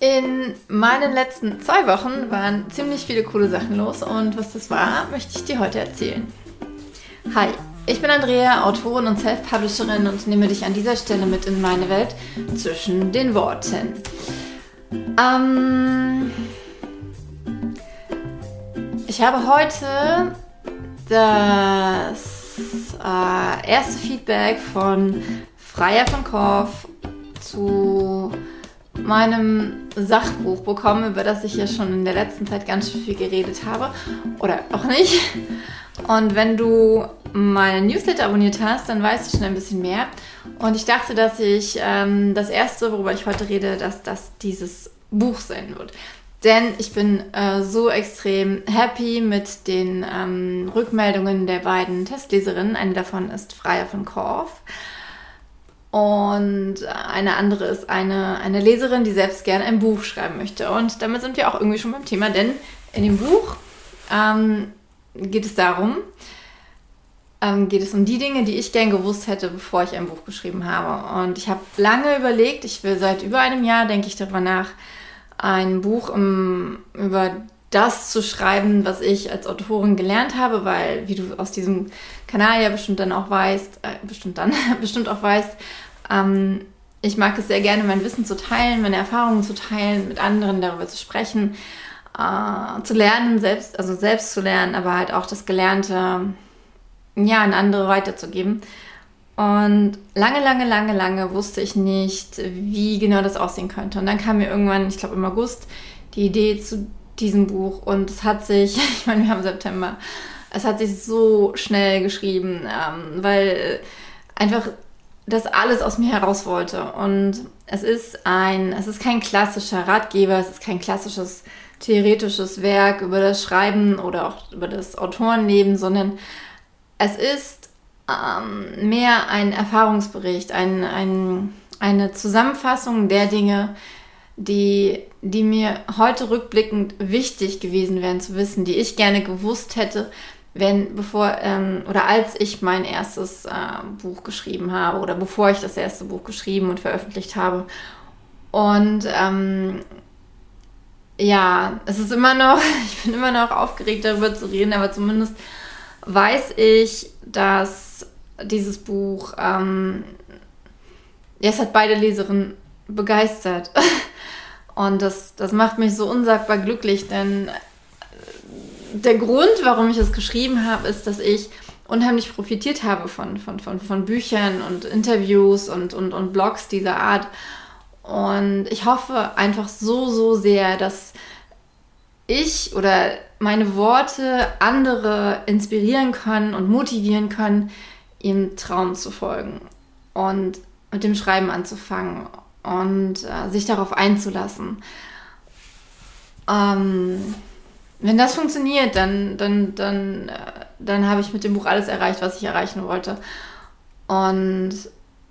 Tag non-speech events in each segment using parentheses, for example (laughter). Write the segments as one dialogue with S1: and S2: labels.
S1: In meinen letzten zwei Wochen waren ziemlich viele coole Sachen los und was das war, möchte ich dir heute erzählen. Hi, ich bin Andrea, Autorin und Self-Publisherin und nehme dich an dieser Stelle mit in meine Welt zwischen den Worten. Ähm, ich habe heute das äh, erste Feedback von Freier von Korf zu meinem Sachbuch bekommen, über das ich ja schon in der letzten Zeit ganz schön viel geredet habe. Oder auch nicht. Und wenn du meinen Newsletter abonniert hast, dann weißt du schon ein bisschen mehr. Und ich dachte, dass ich ähm, das erste, worüber ich heute rede, dass das dieses Buch sein wird. Denn ich bin äh, so extrem happy mit den ähm, Rückmeldungen der beiden Testleserinnen. Eine davon ist Freier von Korf. Und eine andere ist eine, eine Leserin, die selbst gerne ein Buch schreiben möchte. Und damit sind wir auch irgendwie schon beim Thema, denn in dem Buch ähm, geht es darum, ähm, geht es um die Dinge, die ich gern gewusst hätte, bevor ich ein Buch geschrieben habe. Und ich habe lange überlegt, ich will seit über einem Jahr, denke ich darüber nach, ein Buch um, über das zu schreiben, was ich als Autorin gelernt habe, weil, wie du aus diesem Kanal ja bestimmt dann auch weißt, äh, bestimmt dann, (laughs) bestimmt auch weißt, ähm, ich mag es sehr gerne, mein Wissen zu teilen, meine Erfahrungen zu teilen, mit anderen darüber zu sprechen, äh, zu lernen, selbst, also selbst zu lernen, aber halt auch das Gelernte, ja, an andere weiterzugeben. Und lange, lange, lange, lange wusste ich nicht, wie genau das aussehen könnte. Und dann kam mir irgendwann, ich glaube im August, die Idee zu diesem Buch und es hat sich, (laughs) ich meine, wir haben September, es hat sich so schnell geschrieben, ähm, weil einfach das alles aus mir heraus wollte. Und es ist ein, es ist kein klassischer Ratgeber, es ist kein klassisches theoretisches Werk über das Schreiben oder auch über das Autorenleben, sondern es ist ähm, mehr ein Erfahrungsbericht, ein, ein, eine Zusammenfassung der Dinge, die, die mir heute rückblickend wichtig gewesen wären zu wissen, die ich gerne gewusst hätte, wenn, bevor, ähm, oder als ich mein erstes äh, Buch geschrieben habe oder bevor ich das erste Buch geschrieben und veröffentlicht habe. Und ähm, ja, es ist immer noch, (laughs) ich bin immer noch aufgeregt darüber zu reden, aber zumindest weiß ich, dass dieses Buch, ähm, ja, es hat beide Leserinnen begeistert. (laughs) Und das, das macht mich so unsagbar glücklich, denn der Grund, warum ich es geschrieben habe, ist, dass ich unheimlich profitiert habe von, von, von, von Büchern und Interviews und, und, und Blogs dieser Art. Und ich hoffe einfach so, so sehr, dass ich oder meine Worte andere inspirieren können und motivieren können, ihrem Traum zu folgen und mit dem Schreiben anzufangen und äh, sich darauf einzulassen. Ähm, wenn das funktioniert, dann, dann, dann, äh, dann habe ich mit dem Buch alles erreicht, was ich erreichen wollte. Und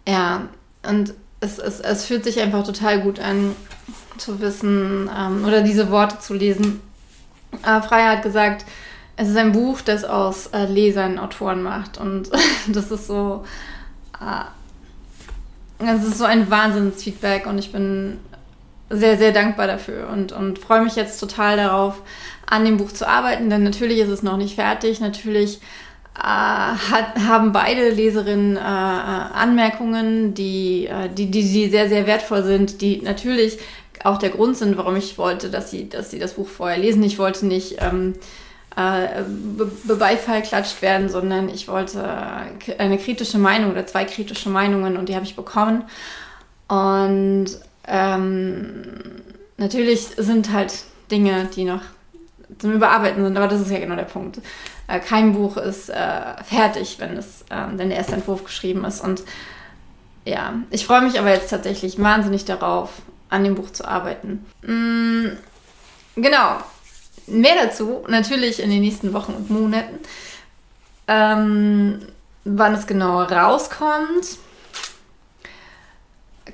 S1: ja, und es, es, es fühlt sich einfach total gut an, zu wissen ähm, oder diese Worte zu lesen. Äh, Freier hat gesagt, es ist ein Buch, das aus äh, Lesern Autoren macht. Und (laughs) das ist so, äh, es ist so ein Wahnsinnsfeedback und ich bin sehr, sehr dankbar dafür und, und freue mich jetzt total darauf, an dem Buch zu arbeiten, denn natürlich ist es noch nicht fertig. Natürlich äh, hat, haben beide Leserinnen äh, äh Anmerkungen, die, äh, die, die, die sehr, sehr wertvoll sind, die natürlich auch der Grund sind, warum ich wollte, dass sie, dass sie das Buch vorher lesen. Ich wollte nicht ähm, äh, Be Beifall klatscht werden, sondern ich wollte eine kritische Meinung oder zwei kritische Meinungen und die habe ich bekommen. Und ähm, natürlich sind halt Dinge, die noch zum Überarbeiten sind, aber das ist ja genau der Punkt. Äh, kein Buch ist äh, fertig, wenn es äh, wenn der erste Entwurf geschrieben ist. Und ja, ich freue mich aber jetzt tatsächlich wahnsinnig darauf, an dem Buch zu arbeiten. Mm, genau, Mehr dazu natürlich in den nächsten Wochen und Monaten. Ähm, wann es genau rauskommt,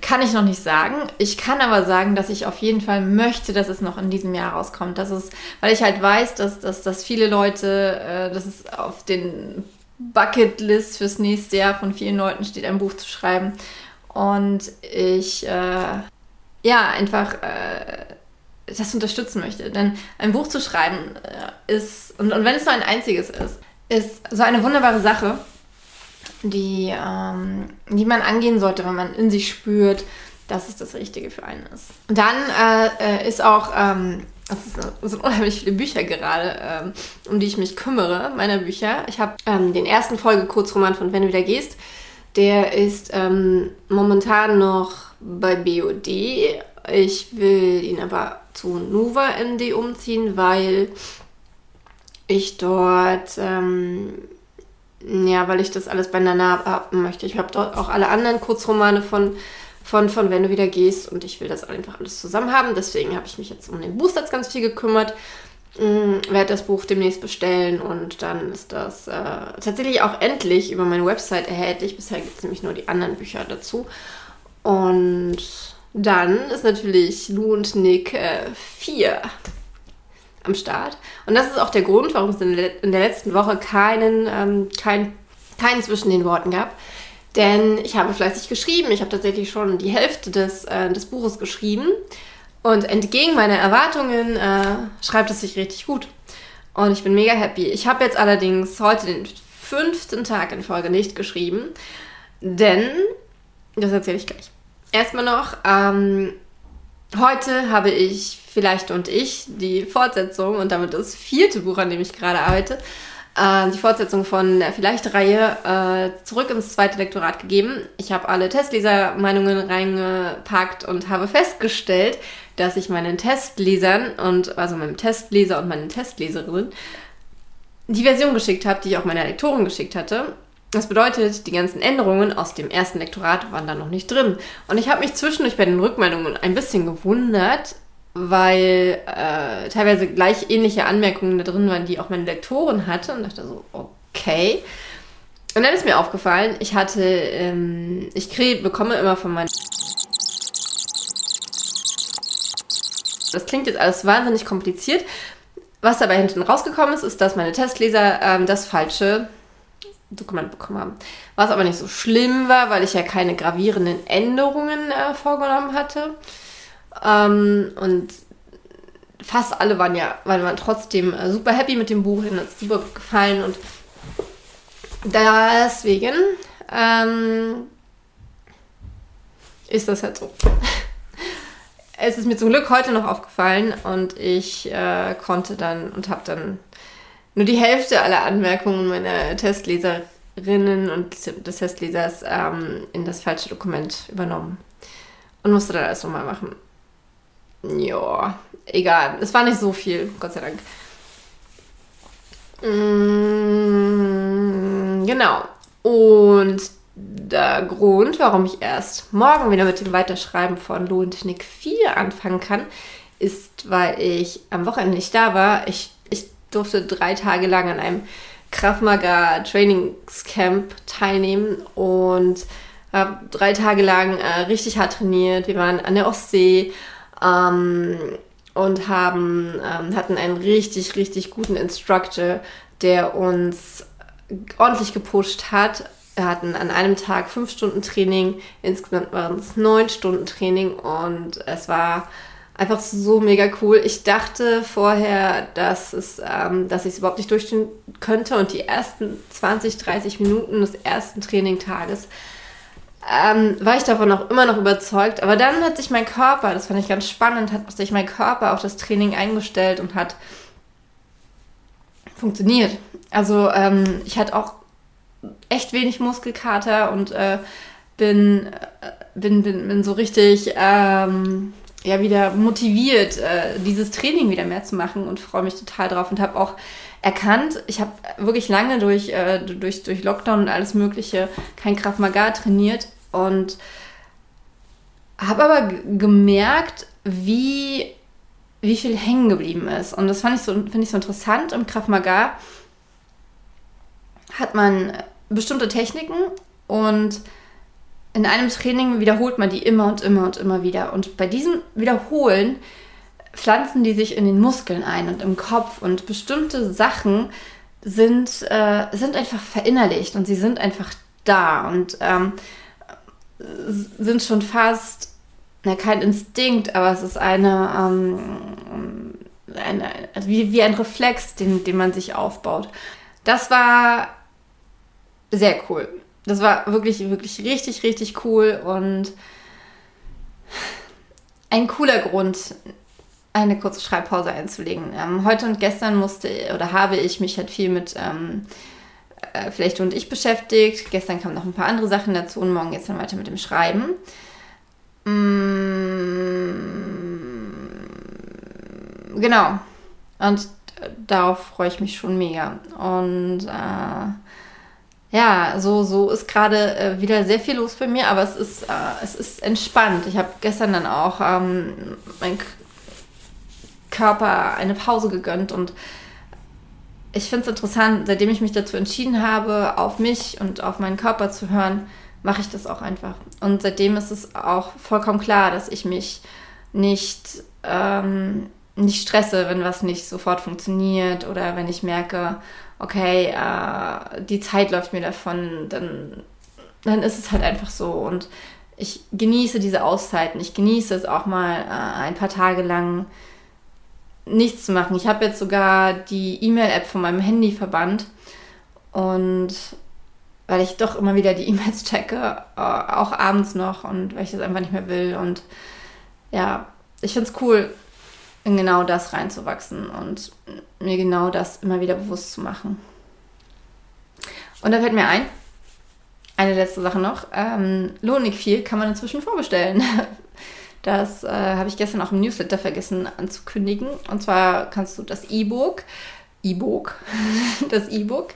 S1: kann ich noch nicht sagen. Ich kann aber sagen, dass ich auf jeden Fall möchte, dass es noch in diesem Jahr rauskommt. Das ist, weil ich halt weiß, dass, dass, dass viele Leute, äh, dass es auf den Bucketlist fürs nächste Jahr von vielen Leuten steht, ein Buch zu schreiben. Und ich, äh, ja, einfach äh, das unterstützen möchte. Denn ein Buch zu schreiben äh, ist, und, und wenn es nur ein einziges ist, ist so eine wunderbare Sache, die, ähm, die man angehen sollte, wenn man in sich spürt, dass es das Richtige für einen ist. Und dann äh, äh ist auch, ähm, sind unheimlich viele Bücher gerade, ähm, um die ich mich kümmere, meine Bücher. Ich habe ähm, den ersten Folge-Kurzroman von Wenn du wieder gehst. Der ist ähm, momentan noch bei BOD. Ich will ihn aber zu Nuva MD umziehen, weil ich dort, ähm, ja, weil ich das alles beieinander haben möchte. Ich habe dort auch alle anderen Kurzromane von, von, von Wenn du wieder gehst und ich will das einfach alles zusammen haben. Deswegen habe ich mich jetzt um den Booster ganz viel gekümmert. Ähm, werde das Buch demnächst bestellen und dann ist das äh, tatsächlich auch endlich über meine Website erhältlich. Bisher gibt es nämlich nur die anderen Bücher dazu. Und dann ist natürlich Lou und Nick 4 äh, am Start. Und das ist auch der Grund, warum es in der, in der letzten Woche keinen, ähm, kein, keinen zwischen den Worten gab. Denn ich habe fleißig geschrieben. Ich habe tatsächlich schon die Hälfte des, äh, des Buches geschrieben. Und entgegen meiner Erwartungen äh, schreibt es sich richtig gut. Und ich bin mega happy. Ich habe jetzt allerdings heute den fünften Tag in Folge nicht geschrieben. Denn, das erzähle ich gleich. Erstmal noch, ähm, heute habe ich Vielleicht und ich die Fortsetzung und damit das vierte Buch, an dem ich gerade arbeite, äh, die Fortsetzung von der Vielleicht-Reihe äh, zurück ins zweite Lektorat gegeben. Ich habe alle Testleser-Meinungen reingepackt und habe festgestellt, dass ich meinen Testlesern und also meinem Testleser und meinen Testleserinnen die Version geschickt habe, die ich auch meiner Lektorin geschickt hatte. Das bedeutet, die ganzen Änderungen aus dem ersten Lektorat waren da noch nicht drin. Und ich habe mich zwischendurch bei den Rückmeldungen ein bisschen gewundert, weil äh, teilweise gleich ähnliche Anmerkungen da drin waren, die auch meine Lektorin hatte. Und dachte so, okay. Und dann ist mir aufgefallen, ich hatte, ähm, ich krieg, bekomme immer von meinen. Das klingt jetzt alles wahnsinnig kompliziert. Was dabei hinten rausgekommen ist, ist, dass meine Testleser ähm, das falsche Dokument bekommen haben. Was aber nicht so schlimm war, weil ich ja keine gravierenden Änderungen äh, vorgenommen hatte. Ähm, und fast alle waren ja, waren, waren trotzdem äh, super happy mit dem Buch, ihnen hat es super gefallen und deswegen ähm, ist das halt so. (laughs) es ist mir zum Glück heute noch aufgefallen und ich äh, konnte dann und habe dann nur die Hälfte aller Anmerkungen meiner Testleserinnen und des Testlesers ähm, in das falsche Dokument übernommen und musste dann alles nochmal machen. Ja, egal. Es war nicht so viel, Gott sei Dank. Mm, genau. Und der Grund, warum ich erst morgen wieder mit dem Weiterschreiben von Lohntechnik 4 anfangen kann, ist, weil ich am Wochenende nicht da war. Ich durfte drei Tage lang an einem Krav Trainingscamp teilnehmen und habe drei Tage lang äh, richtig hart trainiert. Wir waren an der Ostsee ähm, und haben, ähm, hatten einen richtig, richtig guten Instructor, der uns ordentlich gepusht hat. Wir hatten an einem Tag fünf Stunden Training, insgesamt waren es neun Stunden Training und es war einfach so mega cool. Ich dachte vorher, dass, es, ähm, dass ich es überhaupt nicht durchstehen könnte und die ersten 20, 30 Minuten des ersten Trainingtages ähm, war ich davon auch immer noch überzeugt. Aber dann hat sich mein Körper, das fand ich ganz spannend, hat sich mein Körper auf das Training eingestellt und hat funktioniert. Also ähm, ich hatte auch echt wenig Muskelkater und äh, bin, äh, bin, bin, bin so richtig ähm, ja wieder motiviert, äh, dieses Training wieder mehr zu machen und freue mich total drauf und habe auch erkannt, ich habe wirklich lange durch, äh, durch, durch Lockdown und alles Mögliche kein Kraft Maga trainiert und habe aber gemerkt, wie, wie viel hängen geblieben ist. Und das fand ich so, finde ich so interessant. Im Kraft Maga hat man bestimmte Techniken und in einem Training wiederholt man die immer und immer und immer wieder. Und bei diesem Wiederholen pflanzen die sich in den Muskeln ein und im Kopf. Und bestimmte Sachen sind, äh, sind einfach verinnerlicht und sie sind einfach da und ähm, sind schon fast, na, kein Instinkt, aber es ist eine, ähm, eine, also wie, wie ein Reflex, den, den man sich aufbaut. Das war sehr cool. Das war wirklich, wirklich richtig, richtig cool und ein cooler Grund, eine kurze Schreibpause einzulegen. Ähm, heute und gestern musste oder habe ich mich halt viel mit ähm, äh, vielleicht und ich beschäftigt. Gestern kamen noch ein paar andere Sachen dazu und morgen geht es dann weiter mit dem Schreiben. Mm, genau. Und darauf freue ich mich schon mega. Und äh, ja, so, so ist gerade äh, wieder sehr viel los bei mir, aber es ist, äh, es ist entspannt. Ich habe gestern dann auch ähm, mein Körper eine Pause gegönnt und ich finde es interessant, seitdem ich mich dazu entschieden habe, auf mich und auf meinen Körper zu hören, mache ich das auch einfach. Und seitdem ist es auch vollkommen klar, dass ich mich nicht, ähm, nicht stresse, wenn was nicht sofort funktioniert oder wenn ich merke, okay, äh, die Zeit läuft mir davon, dann, dann ist es halt einfach so. Und ich genieße diese Auszeiten. Ich genieße es auch mal äh, ein paar Tage lang nichts zu machen. Ich habe jetzt sogar die E-Mail-App von meinem Handy verbannt und weil ich doch immer wieder die (laughs) E-Mails checke, äh, auch abends noch und weil ich das einfach nicht mehr will. Und ja, ich finde es cool, in genau das reinzuwachsen und mir genau das immer wieder bewusst zu machen. Und da fällt mir ein, eine letzte Sache noch. Ähm, Lohnig viel kann man inzwischen vorbestellen. (laughs) Das äh, habe ich gestern auch im Newsletter vergessen anzukündigen. Und zwar kannst du das E-Book, E-Book, (laughs) das E-Book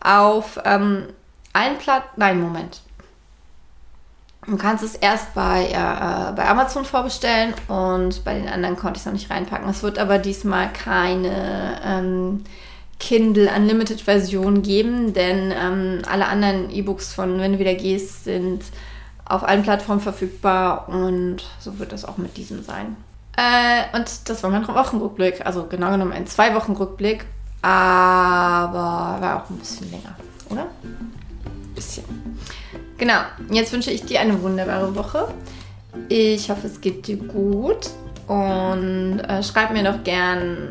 S1: auf ähm, allen Platt, nein, Moment. Du kannst es erst bei, äh, bei Amazon vorbestellen und bei den anderen konnte ich es noch nicht reinpacken. Es wird aber diesmal keine ähm, Kindle Unlimited Version geben, denn ähm, alle anderen E-Books von Wenn du wieder gehst sind auf allen Plattformen verfügbar und so wird das auch mit diesem sein. Äh, und das war mein Wochenrückblick, also genau genommen ein Zwei-Wochen-Rückblick, aber war auch ein bisschen länger, oder? bisschen. Genau, jetzt wünsche ich dir eine wunderbare Woche. Ich hoffe, es geht dir gut und äh, schreib mir doch gern,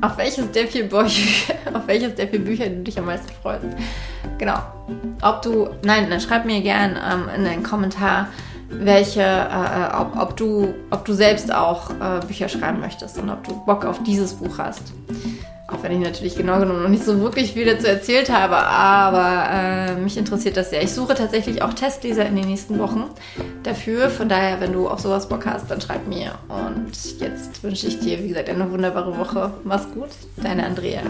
S1: auf welches der vier Bücher, (laughs) auf welches der vier Bücher du dich am meisten freust. Genau. Ob du, nein, dann schreib mir gern ähm, in einen Kommentar, welche, äh, äh, ob, ob, du, ob du selbst auch äh, Bücher schreiben möchtest und ob du Bock auf dieses Buch hast. Auch wenn ich natürlich genau genommen noch nicht so wirklich viel dazu erzählt habe, aber äh, mich interessiert das sehr. Ich suche tatsächlich auch Testleser in den nächsten Wochen dafür. Von daher, wenn du auf sowas Bock hast, dann schreib mir. Und jetzt wünsche ich dir, wie gesagt, eine wunderbare Woche. Mach's gut, deine Andrea.